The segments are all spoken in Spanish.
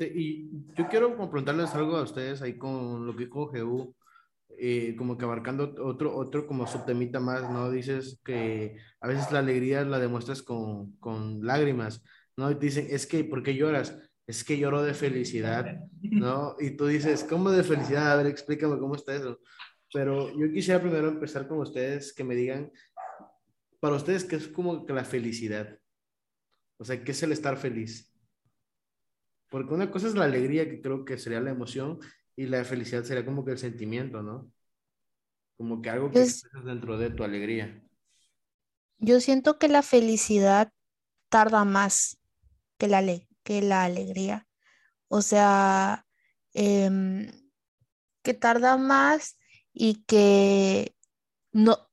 Y yo quiero preguntarles algo a ustedes ahí con lo que dijo GU, eh, como que abarcando otro, otro como subtemita más, ¿no? Dices que a veces la alegría la demuestras con, con lágrimas, ¿no? Y dicen, es que, ¿por qué lloras? Es que lloro de felicidad, ¿no? Y tú dices, ¿cómo de felicidad? A ver, explícame cómo está eso. Pero yo quisiera primero empezar con ustedes, que me digan, para ustedes, ¿qué es como que la felicidad? O sea, ¿qué es el estar feliz? Porque una cosa es la alegría, que creo que sería la emoción, y la felicidad sería como que el sentimiento, ¿no? Como que algo que es dentro de tu alegría. Yo siento que la felicidad tarda más que la, que la alegría. O sea, em, que tarda más y que no,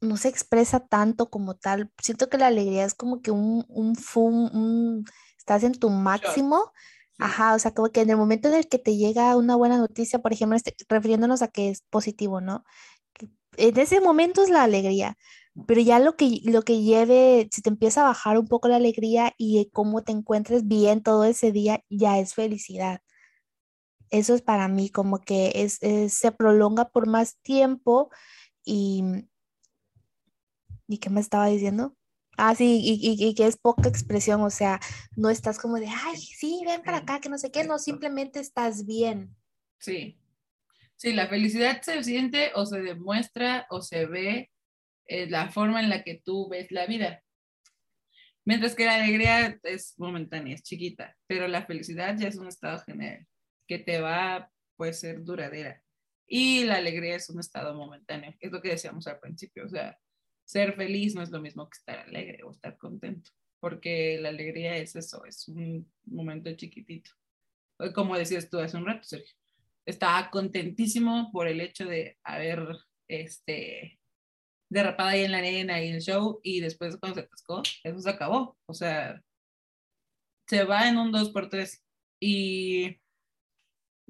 no se expresa tanto como tal. Siento que la alegría es como que un, un, un estás en tu máximo. Ajá, o sea, como que en el momento en el que te llega una buena noticia, por ejemplo, este, refiriéndonos a que es positivo, ¿no? En ese momento es la alegría, pero ya lo que, lo que lleve, si te empieza a bajar un poco la alegría y cómo te encuentres bien todo ese día, ya es felicidad. Eso es para mí, como que es, se prolonga por más tiempo y... ¿Y qué me estaba diciendo? Ah, sí, y, que es poca expresión, o sea, no estás como de, ay, sí, ven para acá, que no sé qué, no, simplemente estás bien. Sí, sí, la felicidad se siente o se demuestra o se ve en la forma en la que tú ves la vida. Mientras que la alegría es momentánea, es chiquita, pero la felicidad ya es un estado general que te va, puede ser duradera. Y la alegría es un estado momentáneo, es lo que decíamos al principio, o sea, ser feliz no es lo mismo que estar alegre o estar contento, porque la alegría es eso, es un momento chiquitito. Como decías tú hace un rato, Sergio, estaba contentísimo por el hecho de haber este, derrapado ahí en la arena y el show, y después cuando se atascó, eso se acabó. O sea, se va en un 2 por 3 Y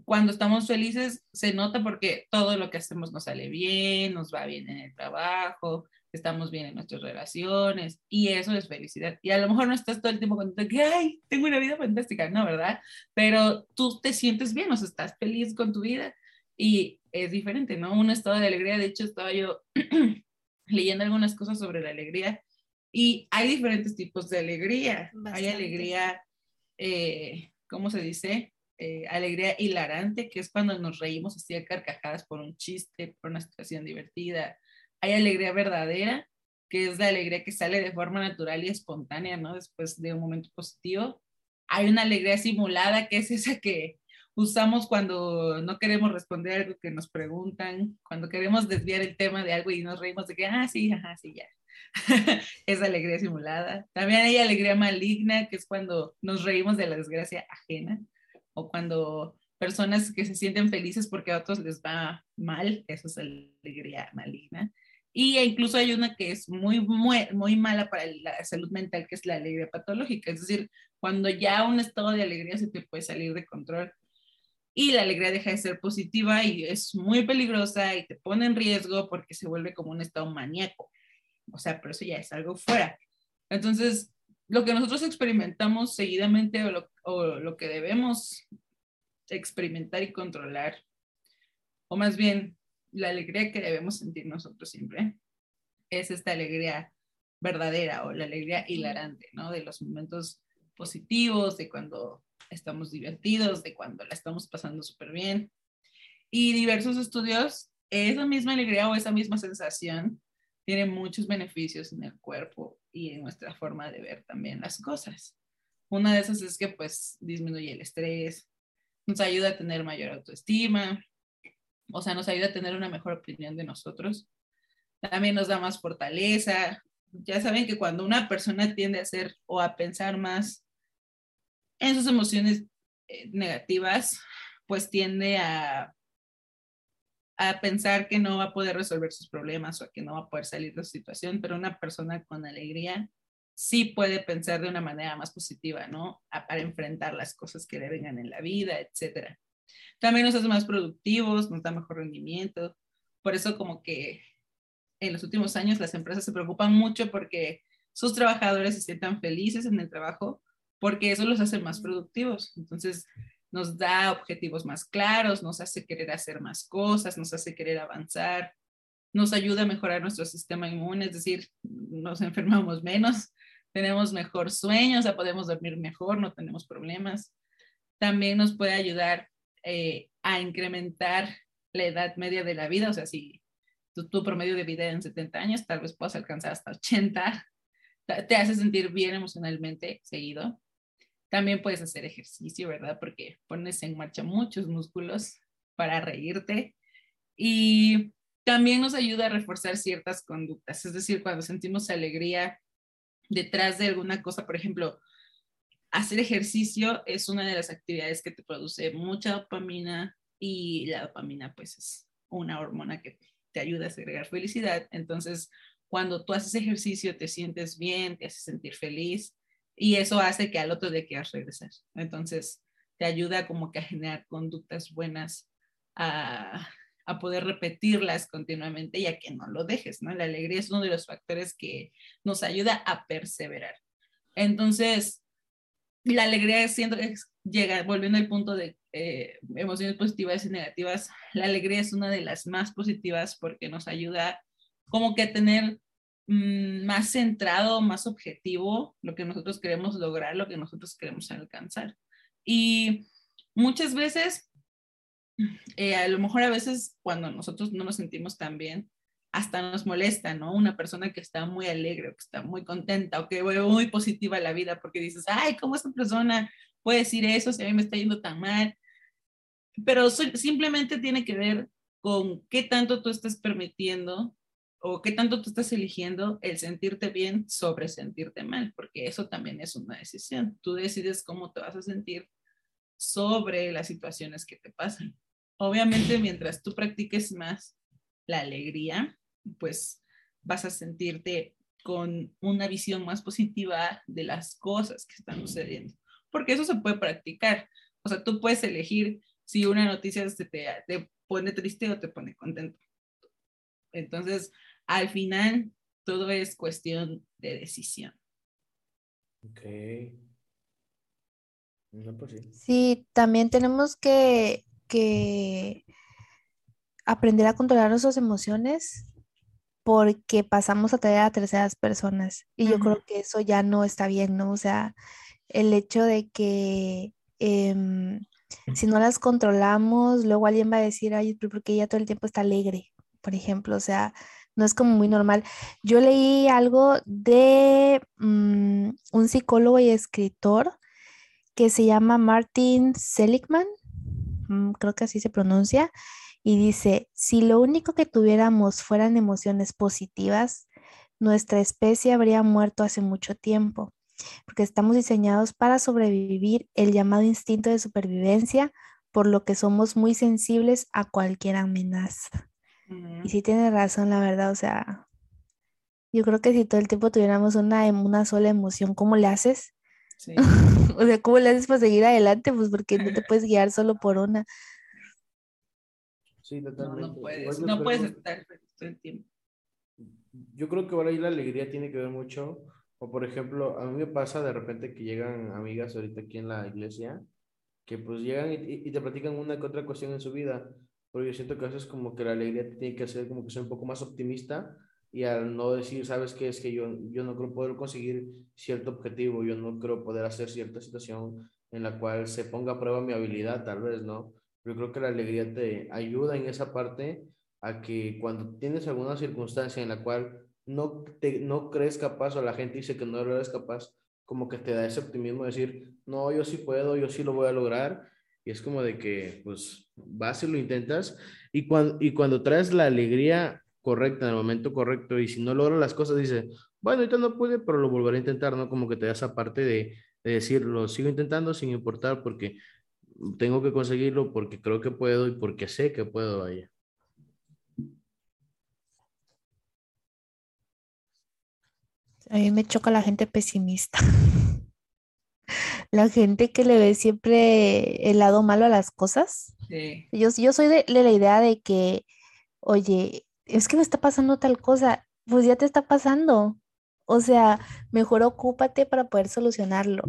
cuando estamos felices se nota porque todo lo que hacemos nos sale bien, nos va bien en el trabajo, estamos bien en nuestras relaciones y eso es felicidad. Y a lo mejor no estás todo el tiempo contento que, ay, tengo una vida fantástica, no, ¿verdad? Pero tú te sientes bien, o sea, estás feliz con tu vida y es diferente, ¿no? Un estado de alegría, de hecho, estaba yo leyendo algunas cosas sobre la alegría y hay diferentes tipos de alegría. Hay alegría, eh, ¿cómo se dice? Eh, alegría hilarante, que es cuando nos reímos así a carcajadas por un chiste, por una situación divertida hay alegría verdadera, que es la alegría que sale de forma natural y espontánea, ¿no? Después de un momento positivo. Hay una alegría simulada, que es esa que usamos cuando no queremos responder algo que nos preguntan, cuando queremos desviar el tema de algo y nos reímos de que, ah, sí, ajá, sí, ya. es alegría simulada. También hay alegría maligna, que es cuando nos reímos de la desgracia ajena o cuando personas que se sienten felices porque a otros les va mal, eso es alegría maligna. Y incluso hay una que es muy, muy, muy mala para la salud mental, que es la alegría patológica. Es decir, cuando ya un estado de alegría se te puede salir de control y la alegría deja de ser positiva y es muy peligrosa y te pone en riesgo porque se vuelve como un estado maníaco. O sea, pero eso ya es algo fuera. Entonces, lo que nosotros experimentamos seguidamente o lo, o lo que debemos experimentar y controlar, o más bien la alegría que debemos sentir nosotros siempre es esta alegría verdadera o la alegría hilarante, ¿no? De los momentos positivos, de cuando estamos divertidos, de cuando la estamos pasando súper bien. Y diversos estudios, esa misma alegría o esa misma sensación tiene muchos beneficios en el cuerpo y en nuestra forma de ver también las cosas. Una de esas es que pues disminuye el estrés, nos ayuda a tener mayor autoestima, o sea, nos ayuda a tener una mejor opinión de nosotros. También nos da más fortaleza. Ya saben que cuando una persona tiende a hacer o a pensar más en sus emociones eh, negativas, pues tiende a, a pensar que no va a poder resolver sus problemas o que no va a poder salir de su situación, pero una persona con alegría sí puede pensar de una manera más positiva, ¿no? para enfrentar las cosas que le vengan en la vida, etcétera. También nos hace más productivos, nos da mejor rendimiento. Por eso como que en los últimos años las empresas se preocupan mucho porque sus trabajadores se sientan felices en el trabajo, porque eso los hace más productivos. Entonces, nos da objetivos más claros, nos hace querer hacer más cosas, nos hace querer avanzar, nos ayuda a mejorar nuestro sistema inmune, es decir, nos enfermamos menos, tenemos mejor sueño, o sea, podemos dormir mejor, no tenemos problemas. También nos puede ayudar eh, a incrementar la edad media de la vida, o sea, si tu, tu, promedio de vida en 70 años, tal vez puedas alcanzar hasta 80, te hace sentir bien emocionalmente seguido. También puedes hacer ejercicio, ¿verdad? Porque pones en marcha muchos músculos para reírte. Y también nos ayuda a reforzar ciertas conductas, es decir, cuando sentimos alegría detrás de alguna cosa, por ejemplo, hacer ejercicio es una de las actividades que te produce mucha dopamina y la dopamina pues es una hormona que te ayuda a segregar felicidad. Entonces, cuando tú haces ejercicio te sientes bien, te hace sentir feliz y eso hace que al otro día quieras regresar. Entonces, te ayuda como que a generar conductas buenas, a poder repetirlas continuamente y a que no lo dejes, ¿no? La alegría es uno de los factores que nos ayuda a perseverar. Entonces, la alegría siendo, llega, volviendo al punto de eh, emociones positivas y negativas, la alegría es una de las más positivas porque nos ayuda como que a tener Mm, más centrado, más objetivo lo que nosotros queremos lograr, lo que nosotros queremos alcanzar. Y muchas veces, eh, a lo mejor a veces cuando nosotros no nos sentimos tan bien, hasta nos molesta, ¿no? Una persona que está muy alegre, o que está muy contenta, o que ve muy positiva la vida, porque dices, ay, ¿cómo esta persona puede decir eso si a mí me está yendo tan mal? Pero simplemente tiene que ver con qué tanto tú estás permitiendo o qué tanto tú estás eligiendo el sentirte bien sobre sentirte mal, porque eso también es una decisión. Tú decides cómo te vas a sentir sobre las situaciones que te pasan. Obviamente, mientras tú practiques más la alegría, pues vas a sentirte con una visión más positiva de las cosas que están sucediendo, porque eso se puede practicar. O sea, tú puedes elegir si una noticia te, te pone triste o te pone contento. Entonces, al final todo es cuestión de decisión. Ok. No, pues sí. sí, también tenemos que, que aprender a controlar nuestras emociones porque pasamos a traer a terceras personas. Y yo creo que eso ya no está bien, ¿no? O sea, el hecho de que em, si no las controlamos, luego alguien va a decir, ay, porque ella todo el tiempo está alegre, por ejemplo, o sea, no es como muy normal. Yo leí algo de mm, un psicólogo y escritor que se llama Martin Seligman, creo que así se pronuncia, y dice, si lo único que tuviéramos fueran emociones positivas, nuestra especie habría muerto hace mucho tiempo, porque estamos diseñados para sobrevivir el llamado instinto de supervivencia, por lo que somos muy sensibles a cualquier amenaza. Y sí tiene razón, la verdad, o sea, yo creo que si todo el tiempo tuviéramos una, em, una sola emoción, ¿cómo le haces? Sí. o sea, ¿cómo le haces para seguir adelante? Pues porque no te puedes guiar solo por una. Sí, totalmente. No, no puedes, no puedes estar todo el tiempo. Yo creo que ahora ahí la alegría tiene que ver mucho, o por ejemplo, a mí me pasa de repente que llegan amigas ahorita aquí en la iglesia, que pues llegan y, y te platican una que otra cuestión en su vida, porque yo siento que a veces como que la alegría tiene que hacer como que ser un poco más optimista y al no decir, sabes qué, es que yo, yo no creo poder conseguir cierto objetivo, yo no creo poder hacer cierta situación en la cual se ponga a prueba mi habilidad, tal vez, ¿no? Yo creo que la alegría te ayuda en esa parte a que cuando tienes alguna circunstancia en la cual no, te, no crees capaz o la gente dice que no eres capaz, como que te da ese optimismo de decir, no, yo sí puedo, yo sí lo voy a lograr y es como de que, pues, vas y lo intentas. Y cuando, y cuando traes la alegría correcta en el momento correcto y si no logras las cosas, dices, bueno, ahorita no pude, pero lo volveré a intentar, ¿no? Como que te da esa parte de, de decir, lo sigo intentando sin importar porque tengo que conseguirlo, porque creo que puedo y porque sé que puedo, vaya. A mí me choca la gente pesimista. la gente que le ve siempre el lado malo a las cosas. Yo, yo soy de, la idea de que, oye, es que me está pasando tal cosa, pues ya te está pasando. O sea, mejor ocúpate para poder solucionarlo.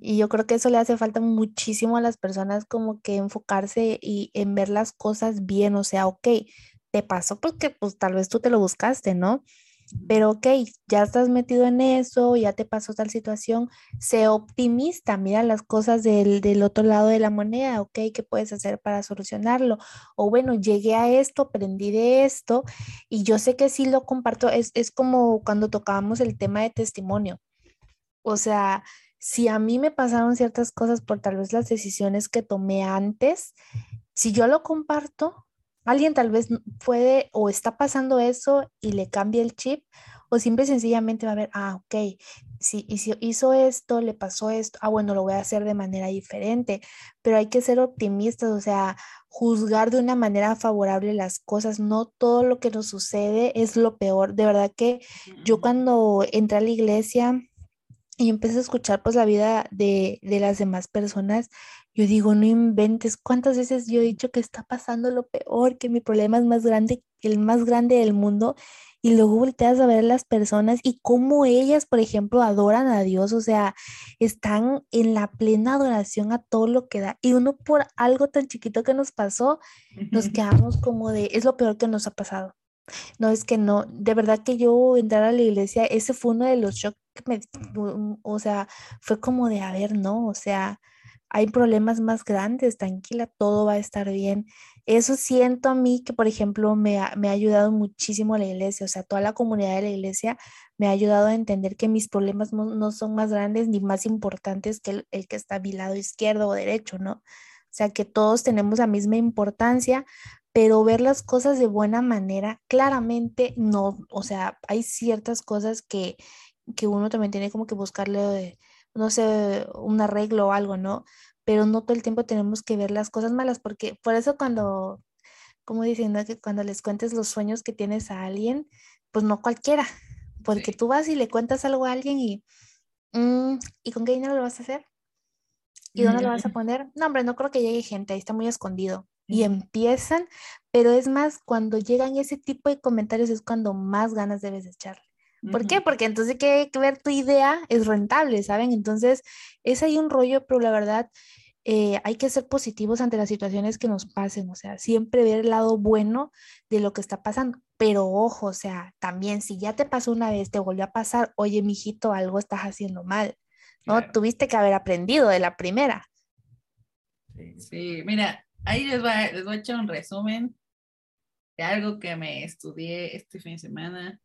Y yo creo que eso le hace falta muchísimo a las personas como que enfocarse y en ver las cosas bien, o sea, ok, te pasó porque pues tal vez tú te lo buscaste, ¿no? Pero ok, ya estás metido en eso, ya te pasó tal situación, sé optimista, mira las cosas del, del, otro lado de la moneda, ok, ¿qué puedes hacer para solucionarlo? O bueno, llegué a esto, aprendí de esto y yo sé que sí lo comparto, es, es como cuando tocábamos el tema de testimonio. O sea, si a mí me pasaron ciertas cosas por tal vez las decisiones que tomé antes, si yo lo comparto, Alguien tal vez puede o está pasando eso y le cambia el chip o simple y sencillamente va a ver, ah, ok, si, hizo esto, le pasó esto, ah, bueno, lo voy a hacer de manera diferente, pero hay que ser optimistas, o sea, juzgar de una manera favorable las cosas, no todo lo que nos sucede es lo peor. De verdad que yo cuando entré a la iglesia y empecé a escuchar pues la vida de, de las demás personas, yo digo, no inventes, ¿cuántas veces yo he dicho que está pasando lo peor, que mi problema es más grande, el más grande del mundo? Y luego volteas a ver las personas y cómo ellas, por ejemplo, adoran a Dios, o sea, están en la plena adoración a todo lo que da. Y uno por algo tan chiquito que nos pasó, nos quedamos como de, es lo peor que nos ha pasado. No, es que no, de verdad que yo entrar a la iglesia, ese fue uno de los shocks me, o sea, fue como de, a ver, no, o sea, hay problemas más grandes, tranquila, todo va a estar bien. Eso siento a mí que, por ejemplo, me ha, me ha ayudado muchísimo la iglesia, o sea, toda la comunidad de la iglesia me ha ayudado a entender que mis problemas no, son más grandes ni más importantes que el, que está a mi lado izquierdo o derecho, ¿no? O sea, que todos tenemos la misma importancia, pero ver las cosas de buena manera, claramente no, o sea, hay ciertas cosas que, que uno también tiene como que buscarle no sé, un arreglo o algo, ¿no? Pero no todo el tiempo tenemos que ver las cosas malas, porque por eso cuando, como diciendo que cuando les cuentes los sueños que tienes a alguien, pues no cualquiera, porque tú vas y le cuentas algo a alguien y, mm, ¿y con qué dinero lo vas a hacer? ¿Y dónde lo vas a poner? No, hombre, no creo que llegue gente, ahí está muy escondido. Y empiezan, pero es más, cuando llegan ese tipo de comentarios es cuando más ganas debes echarle. ¿Por qué? Porque entonces hay que ver tu idea es rentable, ¿saben? Entonces es ahí un rollo, pero la verdad eh, hay que ser positivos ante las situaciones que nos pasen, o sea, siempre ver el lado bueno de lo que está pasando. Pero ojo, o sea, también si ya te pasó una vez, te volvió a pasar, oye, mijito, algo estás haciendo mal, ¿no? Tuviste que haber aprendido de la primera. Sí, mira, ahí les voy, les voy a echar un resumen de algo que me estudié este fin de semana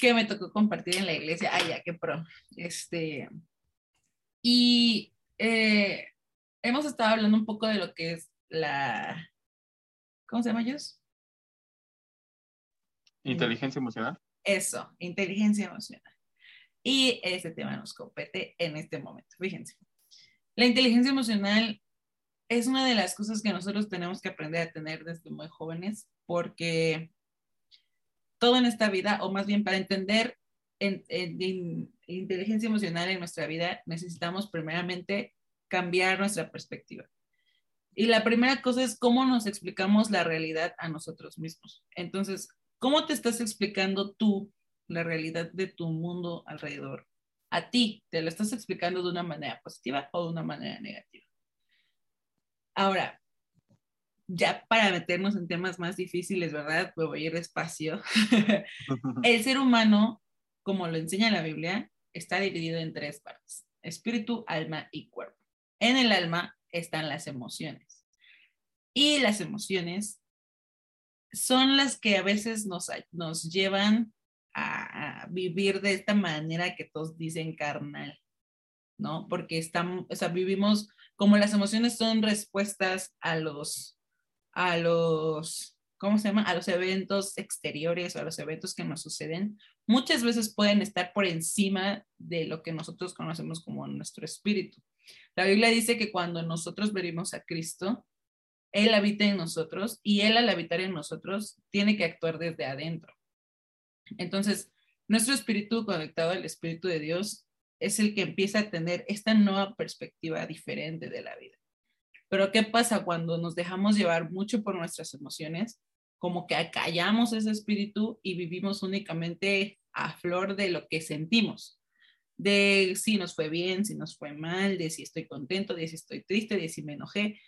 que me tocó compartir en la iglesia. Ay, ya, qué pro. Este, y eh, hemos estado hablando un poco de lo que es la, ¿cómo se llama ellos? Inteligencia emocional. Eso, inteligencia emocional. Y ese tema nos compete en este momento. Fíjense, la inteligencia emocional es una de las cosas que nosotros tenemos que aprender a tener desde muy jóvenes porque todo en esta vida, o más bien para entender en, inteligencia emocional en nuestra vida, necesitamos primeramente cambiar nuestra perspectiva. Y la primera cosa es cómo nos explicamos la realidad a nosotros mismos. Entonces, ¿cómo te estás explicando tú la realidad de tu mundo alrededor? A ti, ¿te lo estás explicando de una manera positiva o de una manera negativa? Ahora, ya para meternos en temas más difíciles, ¿verdad? Me voy a ir despacio. el ser humano, como lo enseña la Biblia, está dividido en tres partes, espíritu, alma y cuerpo. En el alma están las emociones. Y las emociones son las que a veces nos, nos llevan a, vivir de esta manera que todos dicen carnal, ¿no? Porque estamos, o sea, vivimos como las emociones son respuestas a los a los, ¿cómo se llama? A los eventos exteriores o a los eventos que nos suceden, muchas veces pueden estar por encima de lo que nosotros conocemos como nuestro espíritu. La Biblia dice que cuando nosotros venimos a Cristo, Él habita en nosotros y Él al habitar en nosotros tiene que actuar desde adentro. Entonces, nuestro espíritu conectado al Espíritu de Dios es el que empieza a tener esta nueva perspectiva diferente de la vida. Pero ¿qué pasa cuando nos dejamos llevar mucho por nuestras emociones? Como que acallamos ese espíritu y vivimos únicamente a flor de lo que sentimos. de si nos fue bien, si nos fue mal, de si estoy contento, de si estoy triste, de si me enojé.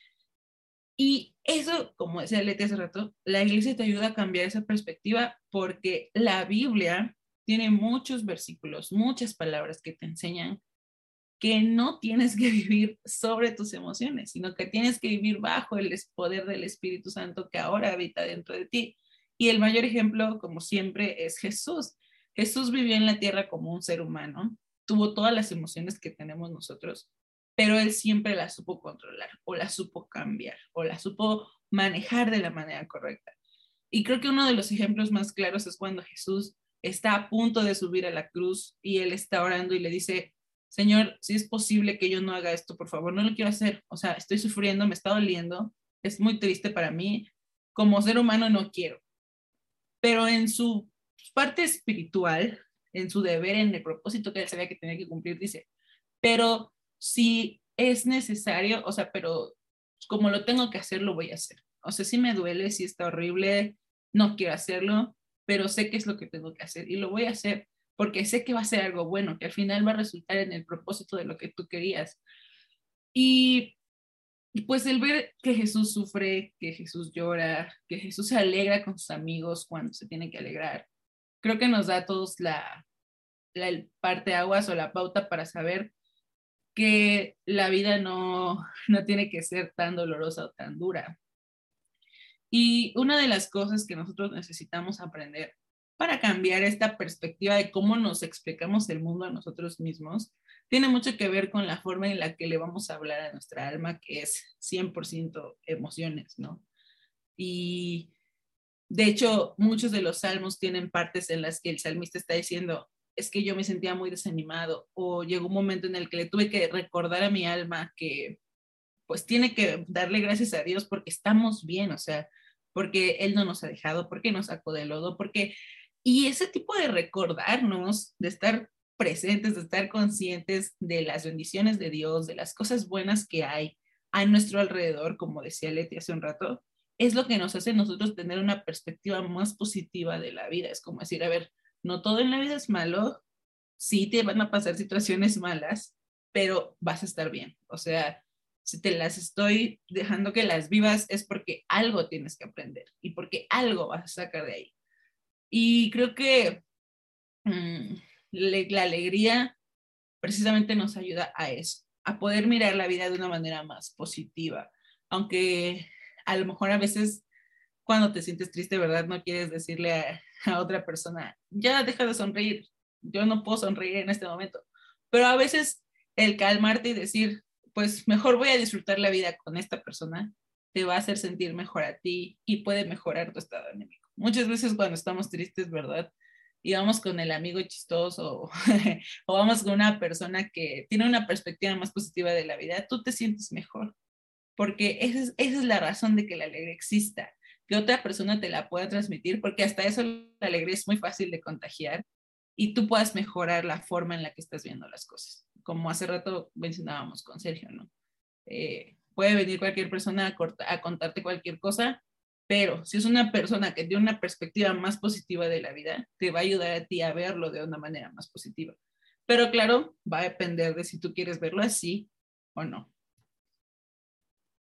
Y eso, como decía Leti hace rato, la iglesia te ayuda a cambiar esa perspectiva porque la Biblia tiene muchos versículos, muchas palabras que te enseñan que no tienes que vivir sobre tus emociones, sino que tienes que vivir bajo el poder del Espíritu Santo que ahora habita dentro de ti. Y el mayor ejemplo, como siempre, es Jesús. Jesús vivió en la tierra como un ser humano, tuvo todas las emociones que tenemos nosotros, pero él siempre las supo controlar o las supo cambiar o las supo manejar de la manera correcta. Y creo que uno de los ejemplos más claros es cuando Jesús está a punto de subir a la cruz y él está orando y le dice, Señor, si es posible que yo no haga esto, por favor, no lo quiero hacer. O sea, estoy sufriendo, me está doliendo, es muy triste para mí. Como ser humano no quiero. Pero en su parte espiritual, en su deber, en el propósito que él sabía que tenía que cumplir, dice, pero si es necesario, o sea, pero como lo tengo que hacer, lo voy a hacer. O sea, si me duele, si está horrible, no quiero hacerlo, pero sé que es lo que tengo que hacer y lo voy a hacer porque sé que va a ser algo bueno, que al final va a resultar en el propósito de lo que tú querías. Y pues el ver que Jesús sufre, que Jesús llora, que Jesús se alegra con sus amigos cuando se tiene que alegrar, creo que nos da a todos la, la parte aguas o la pauta para saber que la vida no, no tiene que ser tan dolorosa o tan dura. Y una de las cosas que nosotros necesitamos aprender para cambiar esta perspectiva de cómo nos explicamos el mundo a nosotros mismos tiene mucho que ver con la forma en la que le vamos a hablar a nuestra alma, que es 100% emociones, ¿no? Y de hecho, muchos de los salmos tienen partes en las que el salmista está diciendo, es que yo me sentía muy desanimado o llegó un momento en el que le tuve que recordar a mi alma que pues tiene que darle gracias a Dios porque estamos bien, o sea, porque Él no nos ha dejado, porque nos sacó del lodo, porque... Y ese tipo de recordarnos, de estar presentes, de estar conscientes de las bendiciones de Dios, de las cosas buenas que hay a nuestro alrededor, como decía Leti hace un rato, es lo que nos hace nosotros tener una perspectiva más positiva de la vida. Es como decir, a ver, no todo en la vida es malo, sí te van a pasar situaciones malas, pero vas a estar bien. O sea, si te las estoy dejando que las vivas es porque algo tienes que aprender y porque algo vas a sacar de ahí. Y creo que mm, la alegría precisamente nos ayuda a eso, a poder mirar la vida de una manera más positiva, aunque a lo mejor a veces cuando te sientes triste, ¿verdad? No quieres decirle a, a otra persona, ya deja de sonreír, yo no puedo sonreír en este momento. Pero a veces el calmarte y decir, pues mejor voy a disfrutar la vida con esta persona, te va a hacer sentir mejor a ti y puede mejorar tu estado anímico. Muchas veces cuando estamos tristes, ¿verdad? Y vamos con el amigo chistoso o, vamos con una persona que tiene una perspectiva más positiva de la vida, tú te sientes mejor. Porque esa es, esa es la razón de que la alegría exista que otra persona te la pueda transmitir, porque hasta eso la alegría es muy fácil de contagiar y tú puedas mejorar la forma en la que estás viendo las cosas. Como hace rato mencionábamos con Sergio, ¿no? Eh, puede venir cualquier persona a, a contarte cualquier cosa, pero si es una persona que tiene una perspectiva más positiva de la vida, te va a ayudar a ti a verlo de una manera más positiva. Pero claro, va a depender de si tú quieres verlo así o no.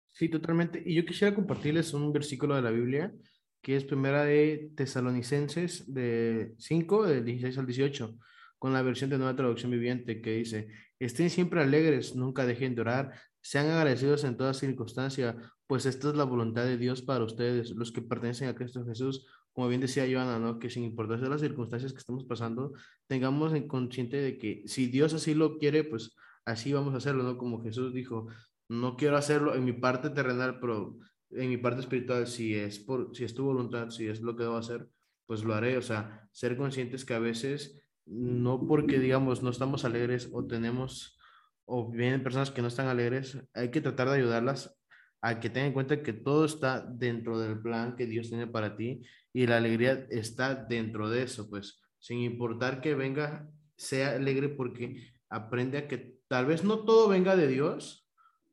Sí, totalmente. Y yo quisiera compartirles un versículo de la Biblia que es primera de Tesalonicenses de 5, del 16 al 18, con la versión de nueva traducción viviente que dice, estén siempre alegres, nunca dejen de orar, sean agradecidos en toda circunstancia, pues esta es la voluntad de Dios para ustedes, los que pertenecen a Cristo Jesús. Como bien decía Joana, ¿no? que sin importar las circunstancias que estamos pasando, tengamos en consciente de que si Dios así lo quiere, pues así vamos a hacerlo, ¿no? Como Jesús dijo, no quiero hacerlo en mi parte terrenal, pero en mi parte espiritual, si es, por, si es tu voluntad, si es lo que debo hacer, pues lo haré. O sea, ser conscientes que a veces, no porque digamos no estamos alegres o tenemos, o vienen personas que no están alegres, hay que tratar de ayudarlas a que tengan en cuenta que todo está dentro del plan que Dios tiene para ti y la alegría está dentro de eso, pues sin importar que venga, sea alegre porque aprende a que tal vez no todo venga de Dios,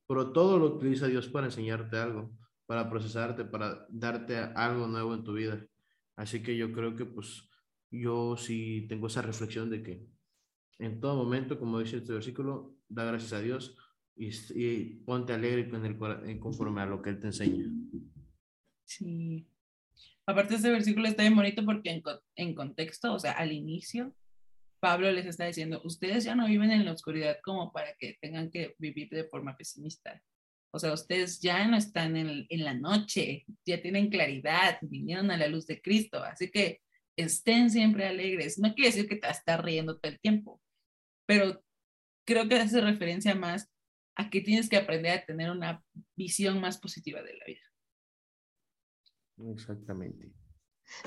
pero todo lo utiliza Dios para enseñarte algo, para procesarte, para darte algo nuevo en tu vida. Así que yo creo que pues yo sí tengo esa reflexión de que En todo momento, como dice este versículo, da gracias a Dios y, y ponte alegre con el, conforme a lo que Él te enseña. Sí. Aparte, este versículo está bien bonito porque en, en contexto, o sea, al inicio, Pablo les está diciendo, ustedes ya no viven en la oscuridad como para que tengan que vivir de forma pesimista. O sea, ustedes ya no están en, en la noche, ya tienen claridad, vinieron a la luz de Cristo. Así que estén siempre alegres. No quiere decir que te estar riendo todo el tiempo, pero creo que hace referencia más a que tienes que aprender a tener una visión más positiva de la vida. Exactamente.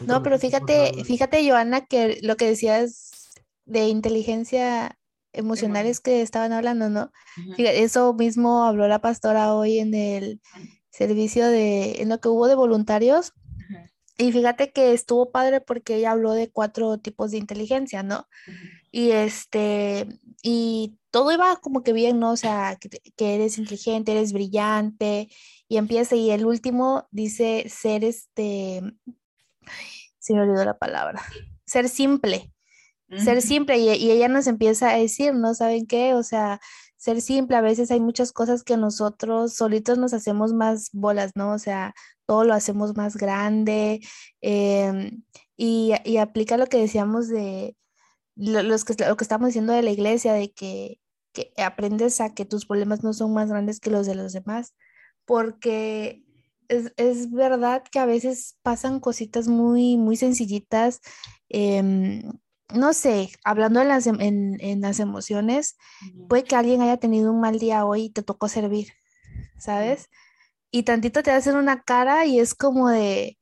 No, pero fíjate, fíjate, Joana, que lo que decías de inteligencia emocional es que estaban hablando, ¿no? Fíjate, eso mismo habló la pastora hoy en el servicio de, en lo que hubo de voluntarios. Y fíjate que estuvo padre porque ella habló de cuatro tipos de inteligencia, ¿no? Y este, y todo iba como que bien, ¿no? O sea, que, eres inteligente, eres brillante, y empieza, y el último dice ser este, se me olvidó la palabra, ser simple, ser simple, y, y ella nos empieza a decir, ¿no? ¿Saben qué? O sea, ser simple, a veces hay muchas cosas que nosotros solitos nos hacemos más bolas, ¿no? O sea, todo lo hacemos más grande, em, y, y aplica lo que decíamos de lo, los que, lo que estamos diciendo de la iglesia, de que, que aprendes a que tus problemas no son más grandes que los de los demás, porque es, es verdad que a veces pasan cositas muy, muy sencillitas, em, no sé, hablando en las, em- en, en las emociones, puede que alguien haya tenido un mal día hoy y te tocó servir, ¿sabes? Y tantito te hacen una cara y es como de,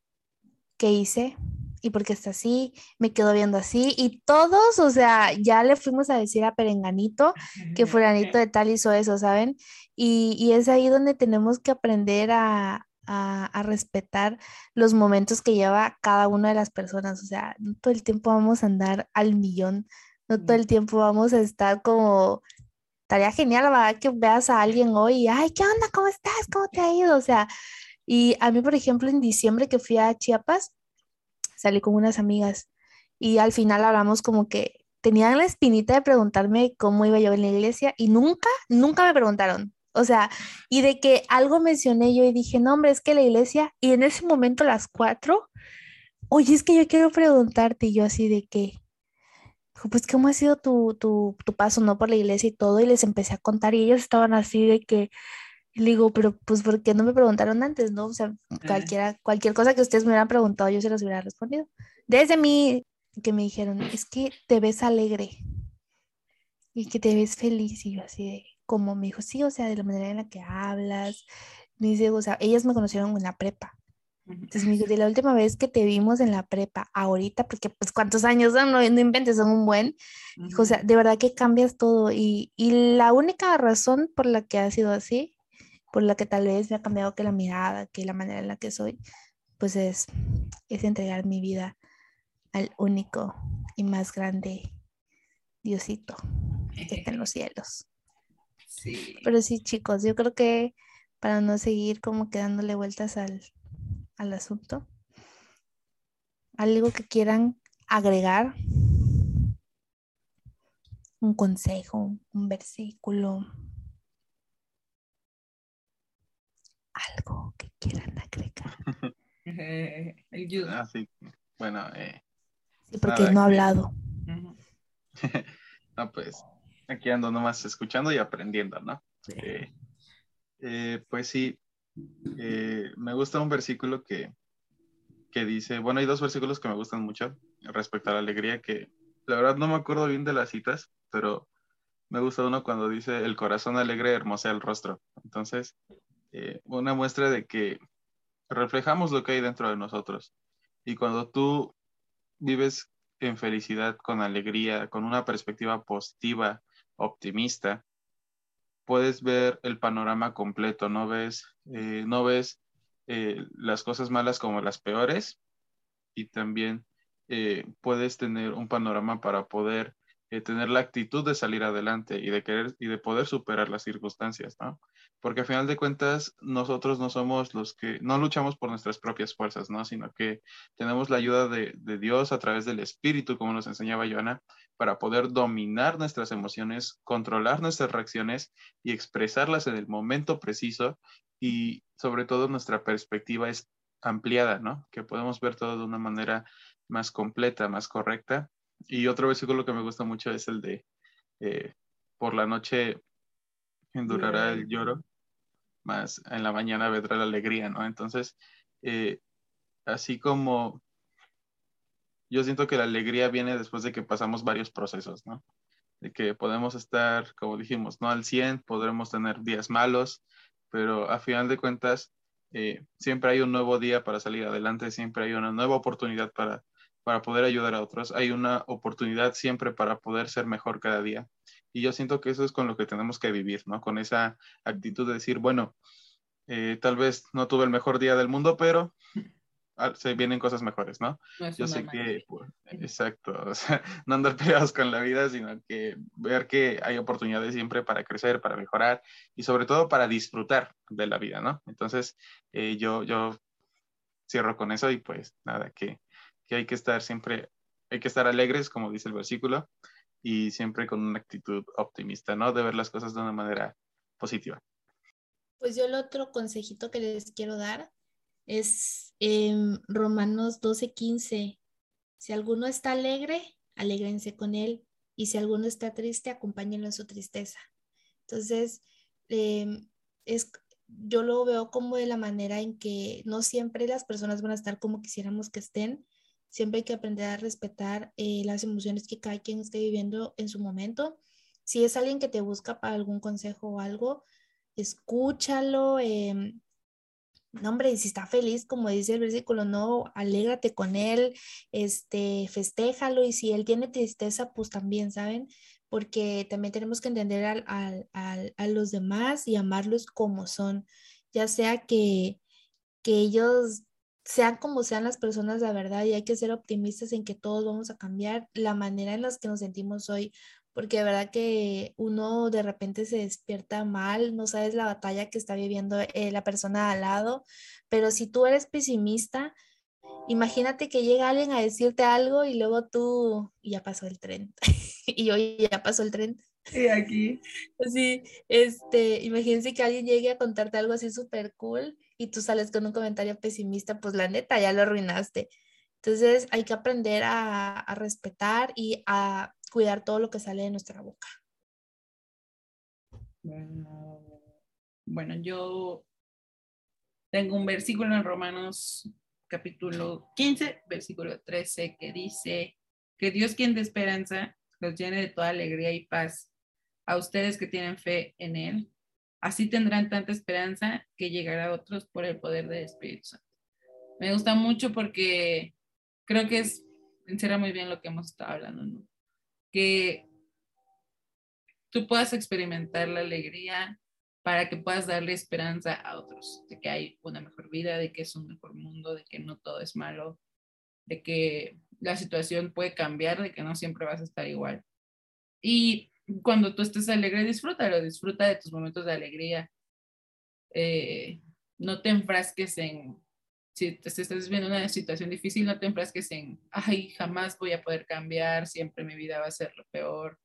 ¿qué hice? ¿Y por qué está así? Me quedo viendo así. Y todos, o sea, ya le fuimos a decir a Perenganito que fulanito de tal hizo eso, ¿saben? Y, y es ahí donde tenemos que aprender a, a, a respetar los momentos que lleva cada una de las personas. O sea, no todo el tiempo vamos a andar al millón, no todo Mm. el tiempo vamos a estar como... Estaría genial, ¿verdad? Que veas a alguien hoy y, ay, ¿qué onda? ¿Cómo estás? ¿Cómo te ha ido? O sea, y a mí, por ejemplo, en diciembre que fui a Chiapas, salí con unas amigas y al final hablamos como que tenían la espinita de preguntarme cómo iba yo en la iglesia y nunca, nunca me preguntaron. O sea, y de que algo mencioné yo y dije, no, hombre, es que la iglesia, y en ese momento a las cuatro, oye, es que yo quiero preguntarte, y yo así de que, pues, ¿cómo ha sido tu, tu, tu paso, no, por la iglesia y todo? Y les empecé a contar y ellos estaban así de que, y le digo, pero pues, ¿por qué no me preguntaron antes, no? O sea, cualquiera, cualquier cosa que ustedes me hubieran preguntado, yo se los hubiera respondido. Desde mí, que me dijeron, es que te ves alegre y que te ves feliz. Y yo así de, como me dijo, sí, o sea, de la manera en la que hablas. Me dice, o sea, ellas me conocieron en la prepa. Entonces me dijo, de la última vez que te vimos en la prepa, ahorita, porque pues cuántos años son, no, no inventes, son un buen. Dijo, o sea, de verdad que cambias todo. Y, y la única razón por la que ha sido así, por la que tal vez me ha cambiado que la mirada, que la manera en la que soy, pues es, es entregar mi vida al único y más grande Diosito que está en los cielos. Sí. Pero sí, chicos, yo creo que para no seguir como que dándole vueltas al, al asunto, algo que quieran agregar, un consejo, un versículo, algo que quieran agregar. El judo. Ah, sí. Bueno, eh, Sí, porque Nada no ha que- hablado. Ujú. no, pues aquí ando nomás escuchando y aprendiendo, ¿no? Eh, eh, pues sí, eh, me gusta un versículo que, que dice, bueno, hay dos versículos que me gustan mucho respecto a la alegría, que la verdad no me acuerdo bien de las citas, pero me gusta uno cuando dice, el corazón alegre hermosea el rostro. Entonces, eh, una muestra de que reflejamos lo que hay dentro de nosotros. Y cuando tú vives en felicidad, con alegría, con una perspectiva positiva, optimista, puedes ver el panorama completo, no ves, eh, no ves eh, las cosas malas como las peores y también eh, puedes tener un panorama para poder tener la actitud de salir adelante y de querer y de poder superar las circunstancias, ¿no? Porque a final de cuentas nosotros no somos los que, no luchamos por nuestras propias fuerzas, ¿no? Sino que tenemos la ayuda de, de Dios a través del Espíritu, como nos enseñaba Joana, para poder dominar nuestras emociones, controlar nuestras reacciones y expresarlas en el momento preciso y sobre todo nuestra perspectiva es ampliada, ¿no? Que podemos ver todo de una manera más completa, más correcta y otro versículo que me gusta mucho es el de, eh, por la noche endurará el lloro, más en la mañana vendrá la alegría, ¿no? Entonces, eh, así como yo siento que la alegría viene después de que pasamos varios procesos, ¿no? De que podemos estar, como dijimos, no al 100, podremos tener días malos, pero a final de cuentas, eh, siempre hay un nuevo día para salir adelante, siempre hay una nueva oportunidad para para poder ayudar a otros. Hay una oportunidad siempre para poder ser mejor cada día. Y yo siento que eso es con lo que tenemos que vivir, ¿no? Con esa actitud de decir, bueno, eh, tal vez no tuve el mejor día del mundo, pero se vienen cosas mejores, ¿no? yo sé que, pues, exacto, o sea, no andar pegados con la vida, sino que ver que hay oportunidades siempre para crecer, para mejorar y sobre todo para disfrutar de la vida, ¿no? Entonces, eh, yo, yo cierro con eso y pues nada, que, que hay que estar siempre, hay que estar alegres, como dice el versículo, y siempre con una actitud optimista, ¿no? De ver las cosas de una manera positiva. Pues yo el otro consejito que les quiero dar es en Romanos 12, 15. Si alguno está alegre, alégrense con él. Y si alguno está triste, acompáñenlo en su tristeza. Entonces, em, es, yo lo veo como de la manera en que no siempre las personas van a estar como quisiéramos que estén, Siempre hay que aprender a respetar eh, las emociones que cada quien esté viviendo en su momento. Si es alguien que te busca para algún consejo o algo, escúchalo. Eh, no, hombre, si está feliz, como dice el versículo, no, alégrate con él, este, festéjalo. Y si él tiene tristeza, pues también, ¿saben? Porque también tenemos que entender al, al, al, a los demás y amarlos como son, ya sea que, que ellos sean como sean las personas, la verdad, y hay que ser optimistas en que todos vamos a cambiar la manera en la que nos sentimos hoy, porque de verdad que uno de repente se despierta mal, no sabes la batalla que está viviendo eh, la persona al lado, pero si tú eres pesimista, imagínate que llega alguien a decirte algo y luego tú, ya pasó el tren, y hoy ya pasó el tren. Y aquí. Sí, este, imagínense que alguien llegue a contarte algo así súper cool y tú sales con un comentario pesimista, pues la neta, ya lo arruinaste. Entonces hay que aprender a, respetar y a cuidar todo lo que sale de nuestra boca. Bueno, yo tengo un versículo en Romanos capítulo 15, versículo 13, que dice que Dios quien de esperanza los llene de toda alegría y paz a ustedes que tienen fe en Él Así tendrán tanta esperanza que llegará a otros por el poder del Espíritu Santo. Me gusta mucho porque creo que es, encierra muy bien lo que hemos estado hablando, ¿no? Que tú puedas experimentar la alegría para que puedas darle esperanza a otros, de que hay una mejor vida, de que es un mejor mundo, de que no todo es malo, de que la situación puede cambiar, de que no siempre vas a estar igual. Y cuando tú estés alegre, disfrútalo, disfruta de tus momentos de alegría. Eh, no te enfrasques en, si te estás viviendo una situación difícil, no te enfrasques en, ay, jamás voy a poder cambiar, siempre mi vida va a ser lo peor.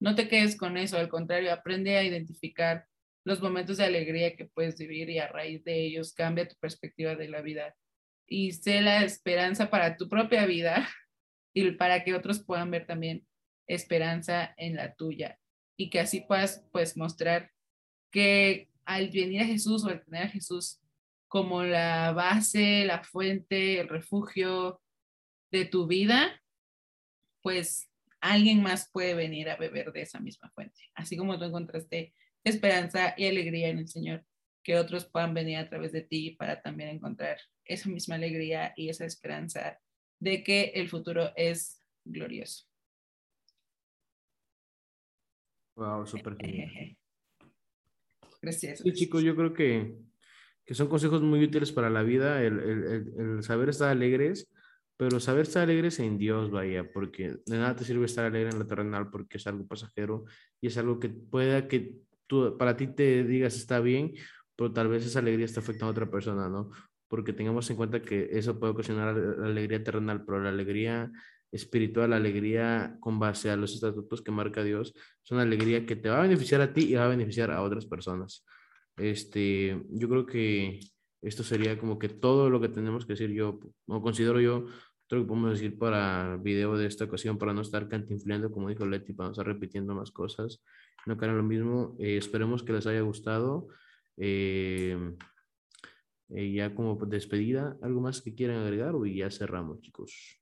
No te quedes con eso, al contrario, aprende a identificar los momentos de alegría que puedes vivir y a raíz de ellos cambia tu perspectiva de la vida y sé la esperanza para tu propia vida y para que otros puedan ver también esperanza en la tuya y que así puedas pues mostrar que al venir a Jesús o al tener a Jesús como la base, la fuente, el refugio de tu vida, pues alguien más puede venir a beber de esa misma fuente. Así como tú encontraste esperanza y alegría en el Señor, que otros puedan venir a través de ti para también encontrar esa misma alegría y esa esperanza de que el futuro es glorioso. Wow, súper genial. Gracias. Sí, chicos, yo creo que, que, son consejos muy útiles para la vida, el, el, el, saber estar alegres, pero saber estar alegres en Dios, vaya, porque de nada te sirve estar alegre en lo terrenal porque es algo pasajero y es algo que pueda que tú, para ti te digas está bien, pero tal vez esa alegría está afectando a otra persona, ¿no? Porque tengamos en cuenta que eso puede ocasionar la alegría terrenal, pero la alegría espiritual, alegría con base a los estatutos que marca Dios, es una alegría que te va a beneficiar a ti y va a beneficiar a otras personas. Este, yo creo que esto sería como que todo lo que tenemos que decir yo, o considero yo, todo lo que podemos decir para el video de esta ocasión, para no estar cantinflando, como dijo Leti, para no estar repitiendo más cosas, no caer lo mismo. Eh, esperemos que les haya gustado. Eh, eh, ya como despedida, ¿algo más que quieran agregar o ya cerramos, chicos?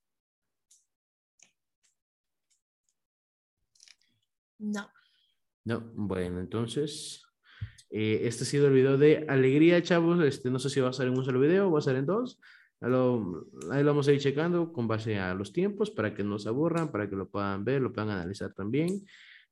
No. No, bueno, entonces eh, este ha sido el video de alegría, chavos. Este, no sé si va a ser en un solo video o va a ser en dos. Ahí lo, ahí lo vamos a ir checando con base a los tiempos para que no se aburran, para que lo puedan ver, lo puedan analizar también.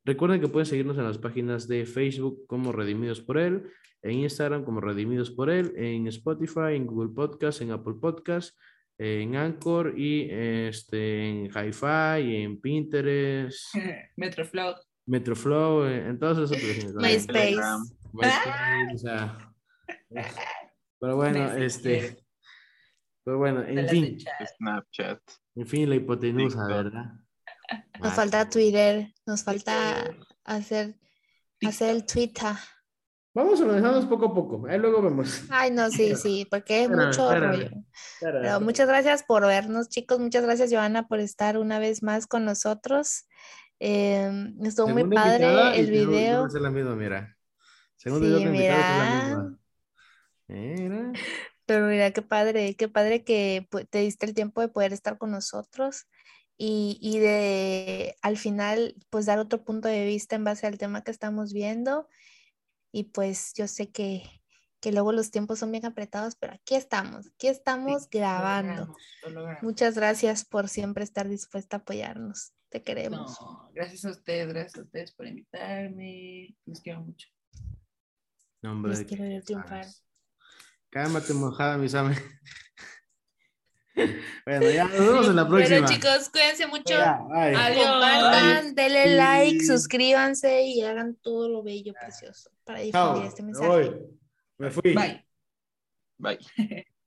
Recuerden que pueden seguirnos en las páginas de Facebook como Redimidos por Él, en Instagram como Redimidos por Él, en Spotify, en Google Podcast, en Apple Podcast, en Anchor y este, en Hi-Fi, en Pinterest. Metroflow. Metroflow, en todas esas aplicaciones. MySpace. MySpace, o sea, pero bueno, este, pero bueno, en fin, Snapchat. en fin, la hipotenusa, TikTok. ¿verdad? Nos Ah, falta Twitter, nos falta hacer, hacer el Twitter. Vamos organizándonos poco a poco, ahí luego vemos. Ay, no, sí, sí, porque es mucho rollo. Pero muchas gracias por vernos, chicos. Muchas gracias, Joana, por estar una vez más con nosotros. Eh, estuvo muy padre el video. hacer la misma, mira. Segundo Sí, video que invitado es la mira. misma. Mira. Pero mira, qué padre, qué padre que te diste el tiempo de poder estar con nosotros y, y de al final, pues dar otro punto de vista en base al tema que estamos viendo. Y pues yo sé que, que luego los tiempos son bien apretados, pero aquí estamos, aquí estamos Sí, lo grabando. logramos, lo logramos. Muchas gracias por siempre estar dispuesta a apoyarnos. Te queremos. No, gracias a ustedes, gracias a ustedes por invitarme. Los quiero mucho. No, hombre, Los ¿de quiero ver triunfar. Cálmate, mojada, mis amigos. bueno, ya nos vemos en la próxima. Bueno, chicos, cuídense mucho. Ya, bye. Adiós. Compartan, denle like, suscríbanse y hagan todo lo bello, precioso para Chao, difundir este me mensaje. voy. Me fui. Bye. Bye.